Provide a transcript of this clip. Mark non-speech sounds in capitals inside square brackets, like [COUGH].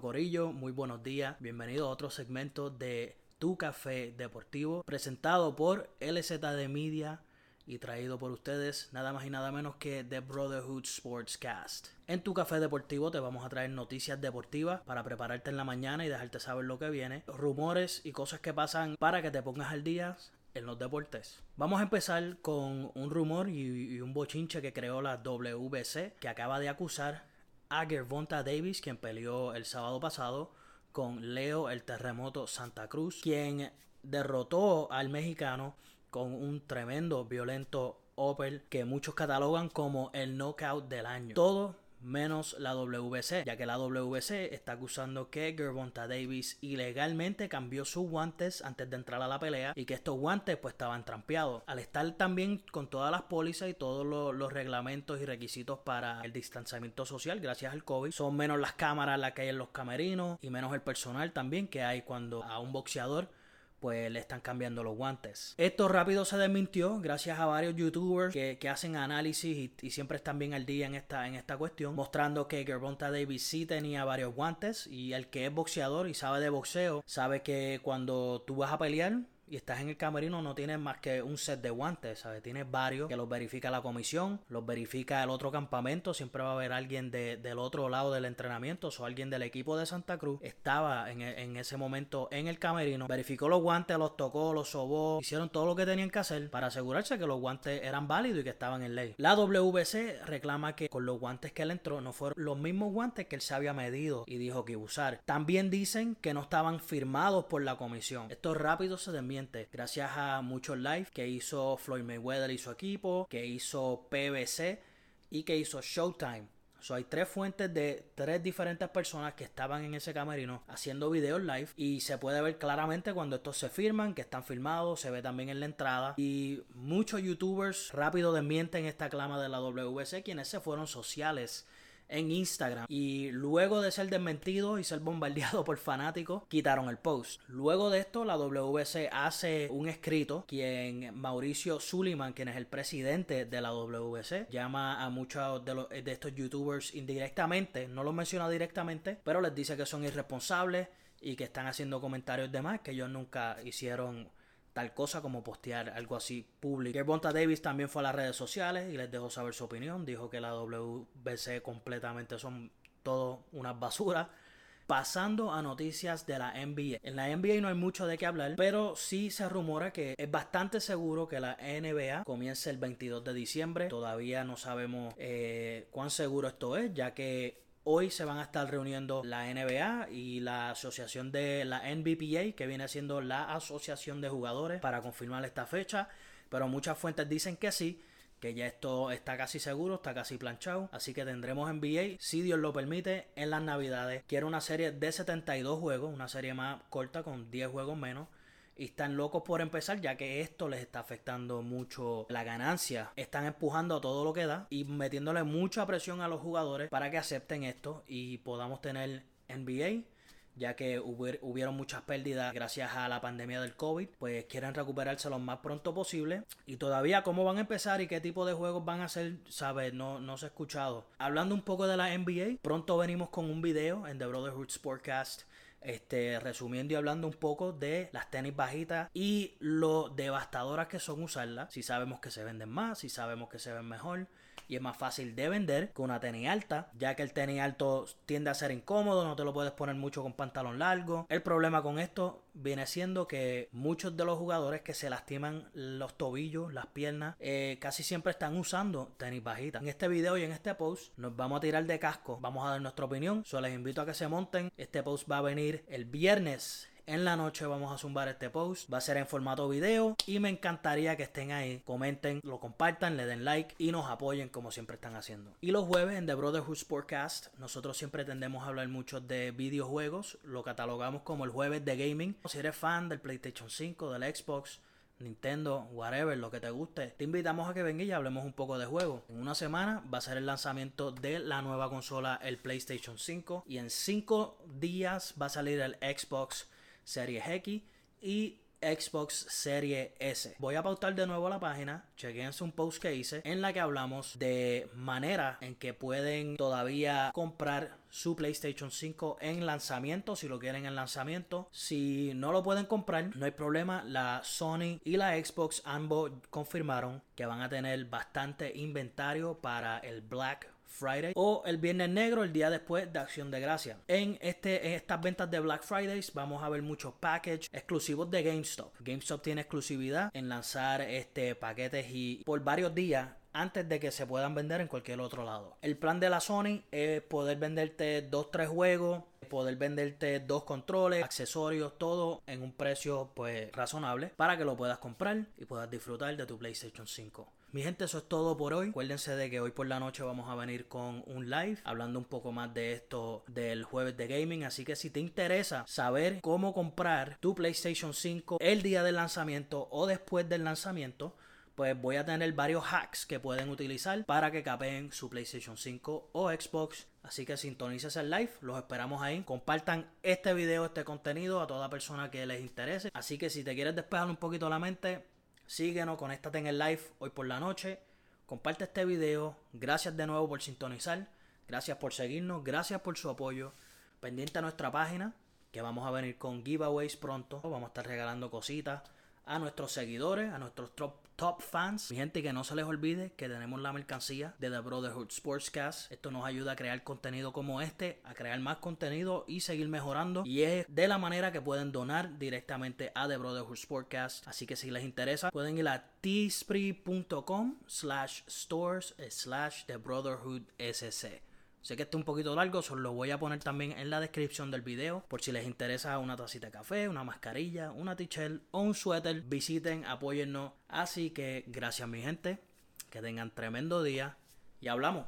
Corillo, muy buenos días. Bienvenido a otro segmento de Tu Café Deportivo, presentado por LZD Media y traído por ustedes nada más y nada menos que The Brotherhood Sportscast. En Tu Café Deportivo te vamos a traer noticias deportivas para prepararte en la mañana y dejarte saber lo que viene, rumores y cosas que pasan para que te pongas al día en los deportes. Vamos a empezar con un rumor y, un bochinche que creó la WBC que acaba de acusar a Gervonta Davis, quien peleó el sábado pasado con Leo el Terremoto Santa Cruz, quien derrotó al mexicano con un tremendo, violento Opel que muchos catalogan como el knockout del año. Todo menos la WC, ya que la WC está acusando que Gervonta Davis ilegalmente cambió sus guantes antes de entrar a la pelea y que estos guantes pues estaban trampeados. Al estar también con todas las pólizas y todos los, reglamentos y requisitos para el distanciamiento social gracias al COVID, son menos las cámaras las que hay en los camerinos y menos el personal también que hay cuando a un boxeador pues le están cambiando los guantes. Esto rápido se desmintió gracias a varios youtubers que, hacen análisis y, siempre están bien al día en esta, en esta cuestión, mostrando que Gervonta Davis sí tenía varios guantes y el que es boxeador y sabe de boxeo sabe que cuando tú vas a pelear y estás en el camerino no tienes más que un set de guantes, ¿sabes? Tienes varios que los verifica la comisión, los verifica el otro campamento, siempre va a haber alguien del otro lado del entrenamiento, o alguien del equipo de Santa Cruz estaba en, en, ese momento en el camerino, verificó los guantes, los tocó, los sobó, hicieron todo lo que tenían que hacer para asegurarse que los guantes eran válidos y que estaban en ley. La WBC reclama que con los guantes que él entró no fueron los mismos guantes que él se había medido y dijo que iba a usar. También dicen que no estaban firmados por la comisión. Esto rápido se desmiente Gracias a muchos live que hizo Floyd Mayweather y su equipo, que hizo PBC y que hizo Showtime. So, hay tres fuentes de tres diferentes personas que estaban en ese camerino haciendo videos live y se puede ver claramente cuando estos se firman, que están filmados, se ve también en la entrada y muchos youtubers rápido desmienten esta clama de la WC quienes se fueron sociales en Instagram. Y luego de ser desmentido y ser bombardeado [LAUGHS] por fanáticos, quitaron el post. Luego de esto, la WC hace un escrito, quien Mauricio Suliman, quien es el presidente de la WC, llama a muchos de, los, de estos youtubers indirectamente, no los menciona directamente, pero les dice que son irresponsables y que están haciendo comentarios de más que ellos nunca hicieron tal cosa como postear algo así público. Gervonta Davis también fue a las redes sociales y les dejó saber su opinión. Dijo que la WBC completamente son todo unas basuras. Pasando a noticias de la NBA. En la NBA no hay mucho de qué hablar, pero sí se rumora que es bastante seguro que la NBA comience el 22 de diciembre. Todavía no sabemos eh, cuán seguro esto es, ya que Hoy se van a estar reuniendo la NBA y la asociación de la NBPA, que viene siendo la asociación de jugadores, para confirmar esta fecha. Pero muchas fuentes dicen que sí, que ya esto está casi seguro, está casi planchado. Así que tendremos NBA, si Dios lo permite, en las Navidades. Quiero una serie de 72 juegos, una serie más corta con 10 juegos menos y están locos por empezar ya que esto les está afectando mucho la ganancia. Están empujando a todo lo que da y metiéndole mucha presión a los jugadores para que acepten esto y podamos tener NBA ya que hubieron muchas pérdidas gracias a la pandemia del COVID, pues quieren recuperarse lo más pronto posible. Y todavía cómo van a empezar y qué tipo de juegos van a hacer, ¿sabes? No, no se ha escuchado. Hablando un poco de la NBA, pronto venimos con un video en The Brotherhood Sportcast este, resumiendo y hablando un poco de las tenis bajitas y lo devastadoras que son usarlas. Si sabemos que se venden más, si sabemos que se ven mejor y es más fácil de vender que una tenis alta, ya que el tenis alto tiende a ser incómodo, no te lo puedes poner mucho con pantalón largo. El problema con esto viene siendo que muchos de los jugadores que se lastiman los tobillos, las piernas, eh, casi siempre están usando tenis bajitas. En este video y en este post nos vamos a tirar de casco, vamos a dar nuestra opinión, solo les invito a que se monten. Este post va a venir el viernes en la noche vamos a zumbar este post. Va a ser en formato video y me encantaría que estén ahí. Comenten, lo compartan, le den like y nos apoyen como siempre están haciendo. Y los jueves en The Brotherhood Sportcast, nosotros siempre tendemos a hablar mucho de videojuegos. Lo catalogamos como el jueves de gaming. Si eres fan del PlayStation 5, del Xbox, Nintendo, whatever, lo que te guste, te invitamos a que venga y hablemos un poco de juego. En una semana va a ser el lanzamiento de la nueva consola, el PlayStation 5, y en 5 días va a salir el Xbox Series X y Xbox Series S. Voy a pautar de nuevo la página, chequense un post que hice en la que hablamos de manera en que pueden todavía comprar su PlayStation 5 en lanzamiento, si lo quieren en lanzamiento. Si no lo pueden comprar, no hay problema. La Sony y la Xbox ambos confirmaron que van a tener bastante inventario para el Black Friday o el Viernes Negro, el día después de Acción de Gracia. En, este, en estas ventas de Black Fridays vamos a ver muchos packages exclusivos de GameStop. GameStop tiene exclusividad en lanzar este paquetes y por varios días antes de que se puedan vender en cualquier otro lado. El plan de la Sony es poder venderte dos, tres juegos, poder venderte dos controles, accesorios, todo en un precio pues razonable para que lo puedas comprar y puedas disfrutar de tu PlayStation 5. Mi gente, eso es todo por hoy. Acuérdense de que hoy por la noche vamos a venir con un live hablando un poco más de esto del jueves de gaming. Así que si te interesa saber cómo comprar tu PlayStation 5 el día del lanzamiento o después del lanzamiento, pues voy a tener varios hacks que pueden utilizar para que capen su PlayStation 5 o Xbox. Así que sintonices el live, los esperamos ahí. Compartan este video, este contenido a toda persona que les interese. Así que si te quieres despejar un poquito la mente, síguenos, conéctate en el live hoy por la noche. Comparte este video. Gracias de nuevo por sintonizar. Gracias por seguirnos. Gracias por su apoyo. Pendiente a nuestra página, que vamos a venir con giveaways pronto. Vamos a estar regalando cositas a nuestros seguidores, a nuestros top top fans. Mi gente, que no se les olvide que tenemos la mercancía de The Brotherhood Sportscast. Esto nos ayuda a crear contenido como este, a crear más contenido y seguir mejorando. Y es de la manera que pueden donar directamente a The Brotherhood Sportscast. Así que si les interesa, pueden ir a teespree.com slash stores slash The Brotherhood SC. Sé que está un poquito largo, solo lo voy a poner también en la descripción del video. Por si les interesa una tacita de café, una mascarilla, una t-shirt o un suéter, visiten, apóyennos. Así que gracias mi gente, que tengan tremendo día y hablamos.